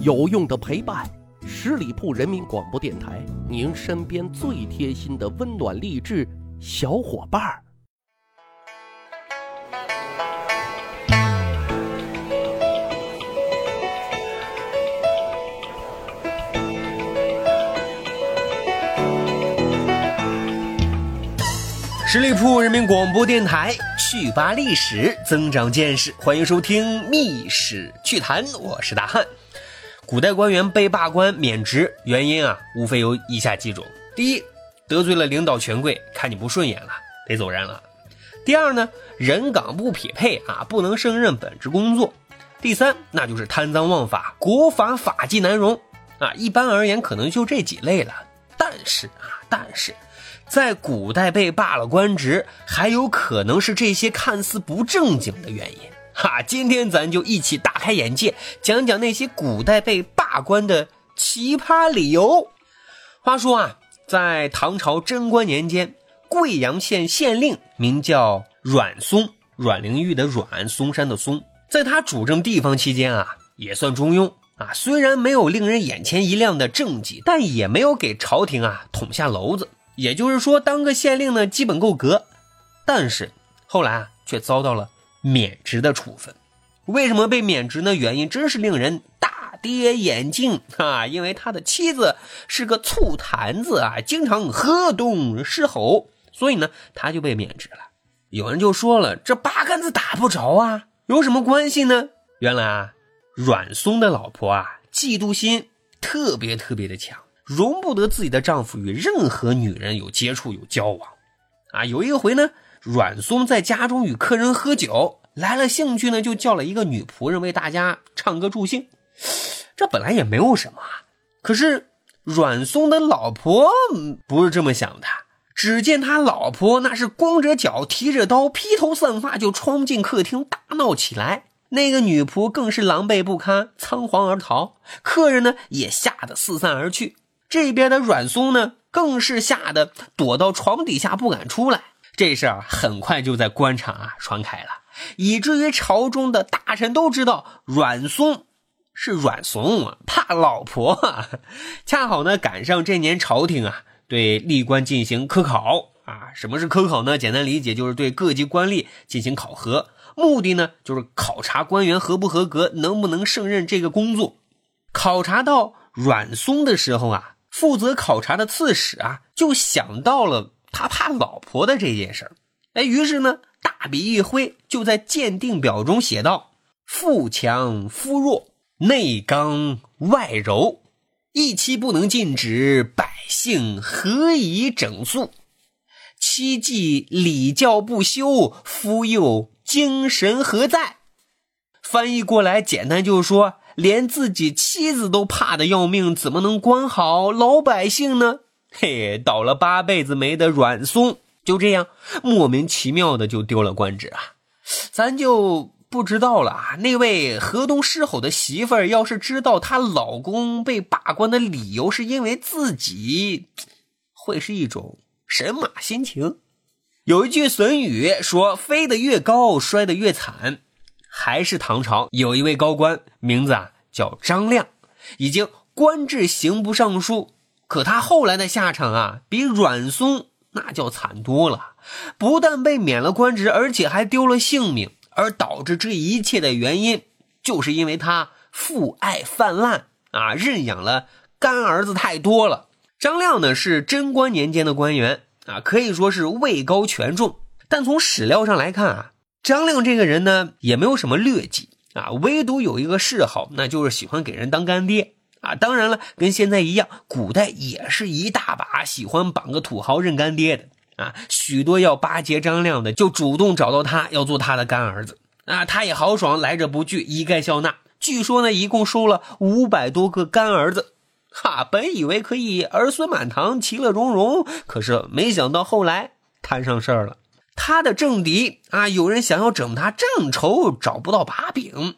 有用的陪伴，十里铺人民广播电台，您身边最贴心的温暖励志小伙伴儿。十里铺人民广播电台，趣吧历史，增长见识，欢迎收听《密史趣谈》，我是大汉。古代官员被罢官免职，原因啊，无非有以下几种：第一，得罪了领导权贵，看你不顺眼了，得走人了；第二呢，人岗不匹配啊，不能胜任本职工作；第三，那就是贪赃枉法，国法法纪难容啊。一般而言，可能就这几类了。但是啊，但是。在古代被罢了官职，还有可能是这些看似不正经的原因。哈，今天咱就一起大开眼界，讲讲那些古代被罢官的奇葩理由。话说啊，在唐朝贞观年间，贵阳县县令名叫阮松，阮玲玉的阮，嵩山的嵩，在他主政地方期间啊，也算中庸啊。虽然没有令人眼前一亮的政绩，但也没有给朝廷啊捅下娄子。也就是说，当个县令呢，基本够格，但是后来啊，却遭到了免职的处分。为什么被免职呢？原因真是令人大跌眼镜啊！因为他的妻子是个醋坛子啊，经常喝东施吼，所以呢，他就被免职了。有人就说了，这八竿子打不着啊，有什么关系呢？原来啊，阮松的老婆啊，嫉妒心特别特别的强。容不得自己的丈夫与任何女人有接触、有交往，啊，有一回呢，阮松在家中与客人喝酒，来了兴趣呢，就叫了一个女仆人为大家唱歌助兴。这本来也没有什么，可是阮松的老婆不是这么想的。只见他老婆那是光着脚、提着刀、披头散发就冲进客厅大闹起来，那个女仆更是狼狈不堪，仓皇而逃，客人呢也吓得四散而去。这边的阮松呢，更是吓得躲到床底下不敢出来。这事儿很快就在官场啊传开了，以至于朝中的大臣都知道阮松是阮怂，怕老婆。恰好呢赶上这年朝廷啊对吏官进行科考啊，什么是科考呢？简单理解就是对各级官吏进行考核，目的呢就是考察官员合不合格，能不能胜任这个工作。考察到阮松的时候啊。负责考察的刺史啊，就想到了他怕老婆的这件事儿，哎，于是呢，大笔一挥，就在鉴定表中写道：“腹强夫弱，内刚外柔，一妻不能禁止，百姓何以整肃？妻既礼教不修，夫又精神何在？”翻译过来，简单就是说。连自己妻子都怕的要命，怎么能管好老百姓呢？嘿，倒了八辈子霉的阮松就这样莫名其妙的就丢了官职啊！咱就不知道了啊。那位河东狮吼的媳妇儿，要是知道她老公被罢官的理由是因为自己，会是一种神马心情？有一句损语说：“飞得越高，摔得越惨。”还是唐朝有一位高官，名字啊叫张亮，已经官至刑部尚书。可他后来的下场啊，比阮松那叫惨多了。不但被免了官职，而且还丢了性命。而导致这一切的原因，就是因为他父爱泛滥啊，认养了干儿子太多了。张亮呢是贞观年间的官员啊，可以说是位高权重。但从史料上来看啊。张亮这个人呢，也没有什么劣迹啊，唯独有一个嗜好，那就是喜欢给人当干爹啊。当然了，跟现在一样，古代也是一大把喜欢绑个土豪认干爹的啊。许多要巴结张亮的，就主动找到他，要做他的干儿子啊。他也豪爽，来者不拒，一概笑纳。据说呢，一共收了五百多个干儿子，哈，本以为可以儿孙满堂，其乐融融，可是没想到后来摊上事儿了。他的政敌啊，有人想要整他正愁找不到把柄，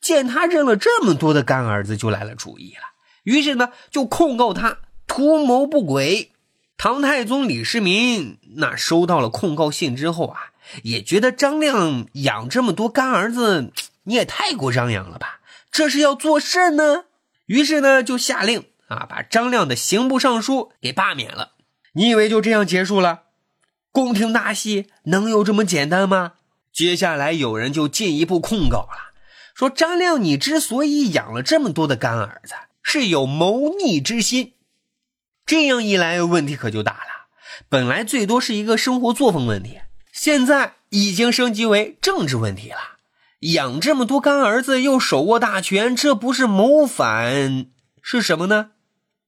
见他认了这么多的干儿子，就来了主意了。于是呢，就控告他图谋不轨。唐太宗李世民那收到了控告信之后啊，也觉得张亮养这么多干儿子，你也太过张扬了吧？这是要做甚呢？于是呢，就下令啊，把张亮的刑部尚书给罢免了。你以为就这样结束了？宫廷大戏能有这么简单吗？接下来有人就进一步控告了，说张亮，你之所以养了这么多的干儿子，是有谋逆之心。这样一来，问题可就大了。本来最多是一个生活作风问题，现在已经升级为政治问题了。养这么多干儿子，又手握大权，这不是谋反是什么呢？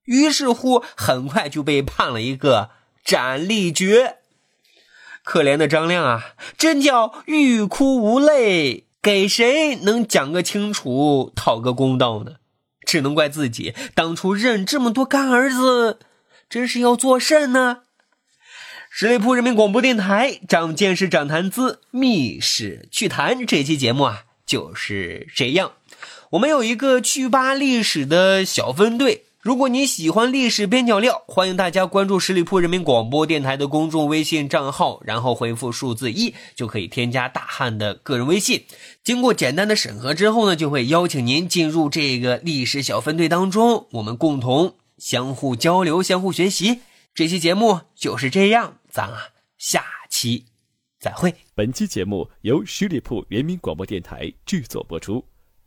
于是乎，很快就被判了一个斩立决。可怜的张亮啊，真叫欲哭无泪，给谁能讲个清楚，讨个公道呢？只能怪自己当初认这么多干儿子，真是要做甚呢？十里铺人民广播电台长见识、长谈资、密史趣谈这期节目啊，就是这样。我们有一个趣吧历史的小分队。如果你喜欢历史边角料，欢迎大家关注十里铺人民广播电台的公众微信账号，然后回复数字一，就可以添加大汉的个人微信。经过简单的审核之后呢，就会邀请您进入这个历史小分队当中，我们共同相互交流、相互学习。这期节目就是这样，咱啊，下期再会。本期节目由十里铺人民广播电台制作播出。